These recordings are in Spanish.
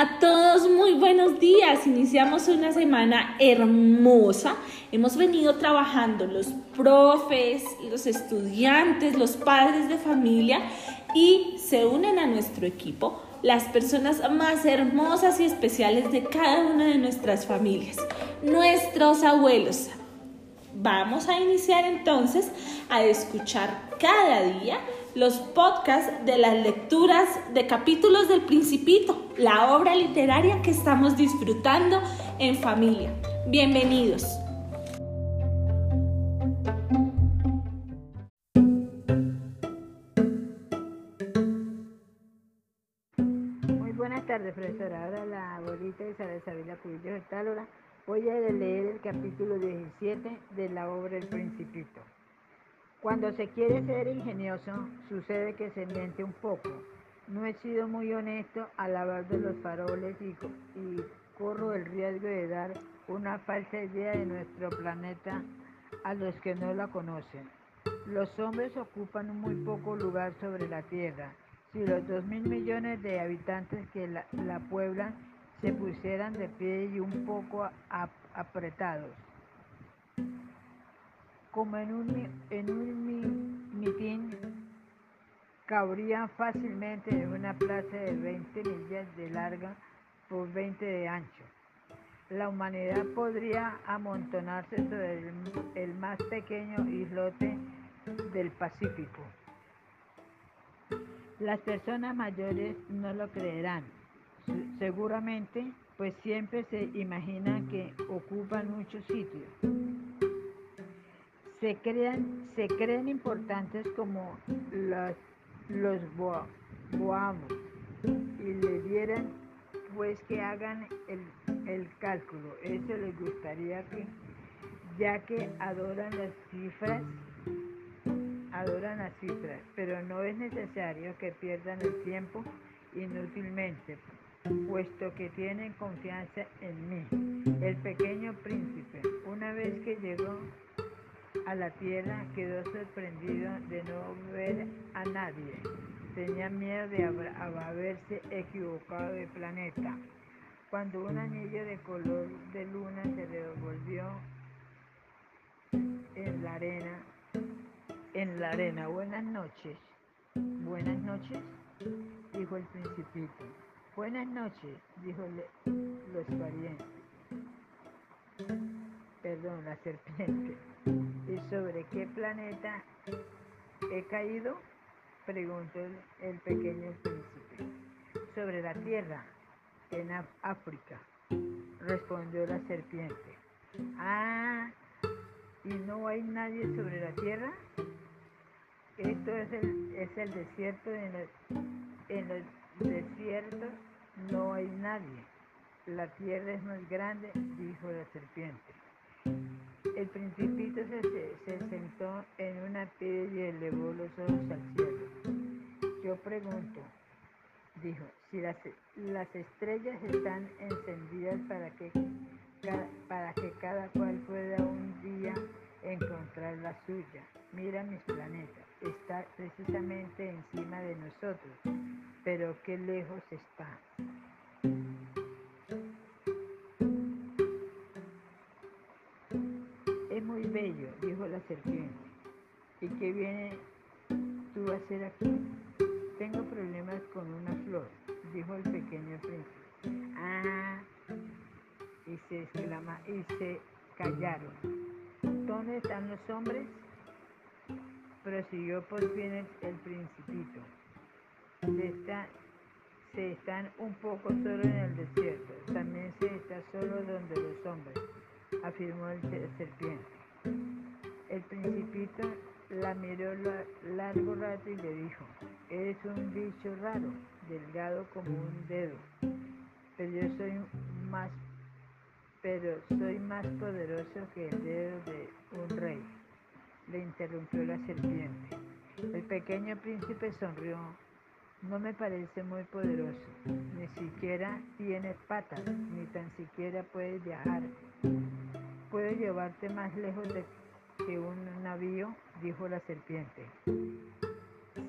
A todos muy buenos días. Iniciamos una semana hermosa. Hemos venido trabajando los profes, los estudiantes, los padres de familia y se unen a nuestro equipo las personas más hermosas y especiales de cada una de nuestras familias, nuestros abuelos. Vamos a iniciar entonces a escuchar cada día los podcasts de las lecturas de capítulos del Principito, la obra literaria que estamos disfrutando en familia. Bienvenidos. Muy buenas tardes, profesora. Ahora la abuelita Isabel Sabina Cubillo de Tálora voy a leer el capítulo 17 de la obra El Principito. Cuando se quiere ser ingenioso, sucede que se miente un poco. No he sido muy honesto al hablar de los faroles y, y corro el riesgo de dar una falsa idea de nuestro planeta a los que no la conocen. Los hombres ocupan muy poco lugar sobre la Tierra. Si los dos mil millones de habitantes que la, la pueblan se pusieran de pie y un poco ap apretados, como en un, en un mitin, cabrían fácilmente en una plaza de 20 millas de larga por 20 de ancho. La humanidad podría amontonarse sobre el, el más pequeño islote del Pacífico. Las personas mayores no lo creerán, seguramente, pues siempre se imaginan que ocupan muchos sitios se crean, se creen importantes como los, los boamos y le dieran pues que hagan el, el cálculo. Eso les gustaría que, ya que adoran las cifras, adoran las cifras, pero no es necesario que pierdan el tiempo inútilmente, puesto que tienen confianza en mí, el pequeño príncipe. Una vez que llegó a la tierra quedó sorprendido de no ver a nadie. Tenía miedo de haberse equivocado de planeta. Cuando un anillo de color de luna se devolvió en la arena, en la arena, buenas noches, buenas noches, dijo el principito. Buenas noches, dijo los parientes. La serpiente. ¿Y sobre qué planeta he caído? Preguntó el pequeño príncipe. Sobre la Tierra, en África, respondió la serpiente. Ah, ¿y no hay nadie sobre la Tierra? Esto es el, es el desierto, en los, en no hay nadie. La Tierra es más grande, dijo la serpiente. El principito se, se, sentó en una piedra y elevó los ojos al cielo. Yo pregunto, dijo, si las, las estrellas están encendidas para que, para que cada cual pueda un día encontrar la suya. Mira mis planetas, está precisamente encima de nosotros, pero qué lejos está. Bello, dijo la serpiente. ¿Y qué viene tú a hacer aquí? Tengo problemas con una flor, dijo el pequeño príncipe. Ah, y se exclama, y se callaron. ¿Dónde están los hombres? Prosiguió por fin el, principito. Se, se están un poco solo en el desierto. También se está solo donde los hombres, afirmó el serpiente. El principito la miró largo rato y le dijo, eres un bicho raro, delgado como un dedo, pero soy más, pero soy más poderoso que el dedo de un rey, le interrumpió la serpiente. El pequeño príncipe sonrió. No me parece muy poderoso, ni siquiera tiene patas, ni tan siquiera puede viajar. Puedo llevarte más lejos de que un navío, dijo la serpiente.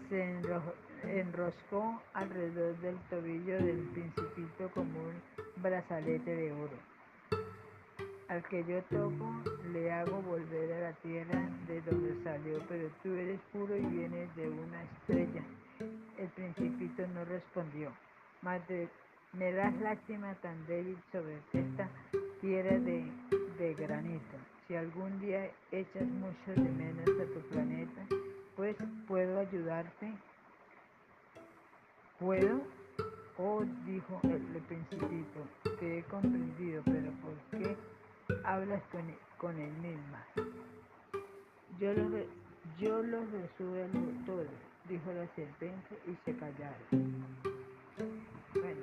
Se enroscó alrededor del tobillo del principito como un brazalete de oro. Al que yo toco le hago volver a la tierra de donde salió, pero tú eres puro y vienes de una estrella. El principito no respondió. Madre, me das lástima tan débil sobre esta tierra de, granito. Si algún día echas mucho de menos a tu planeta, pues puedo ayudarte. ¿Puedo? Oh, dijo el, principito, te he comprendido, pero ¿por qué hablas con, con él misma? Yo lo, yo lo resuelvo todo, dijo la serpiente y se callaron. Bueno,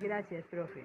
gracias, profe.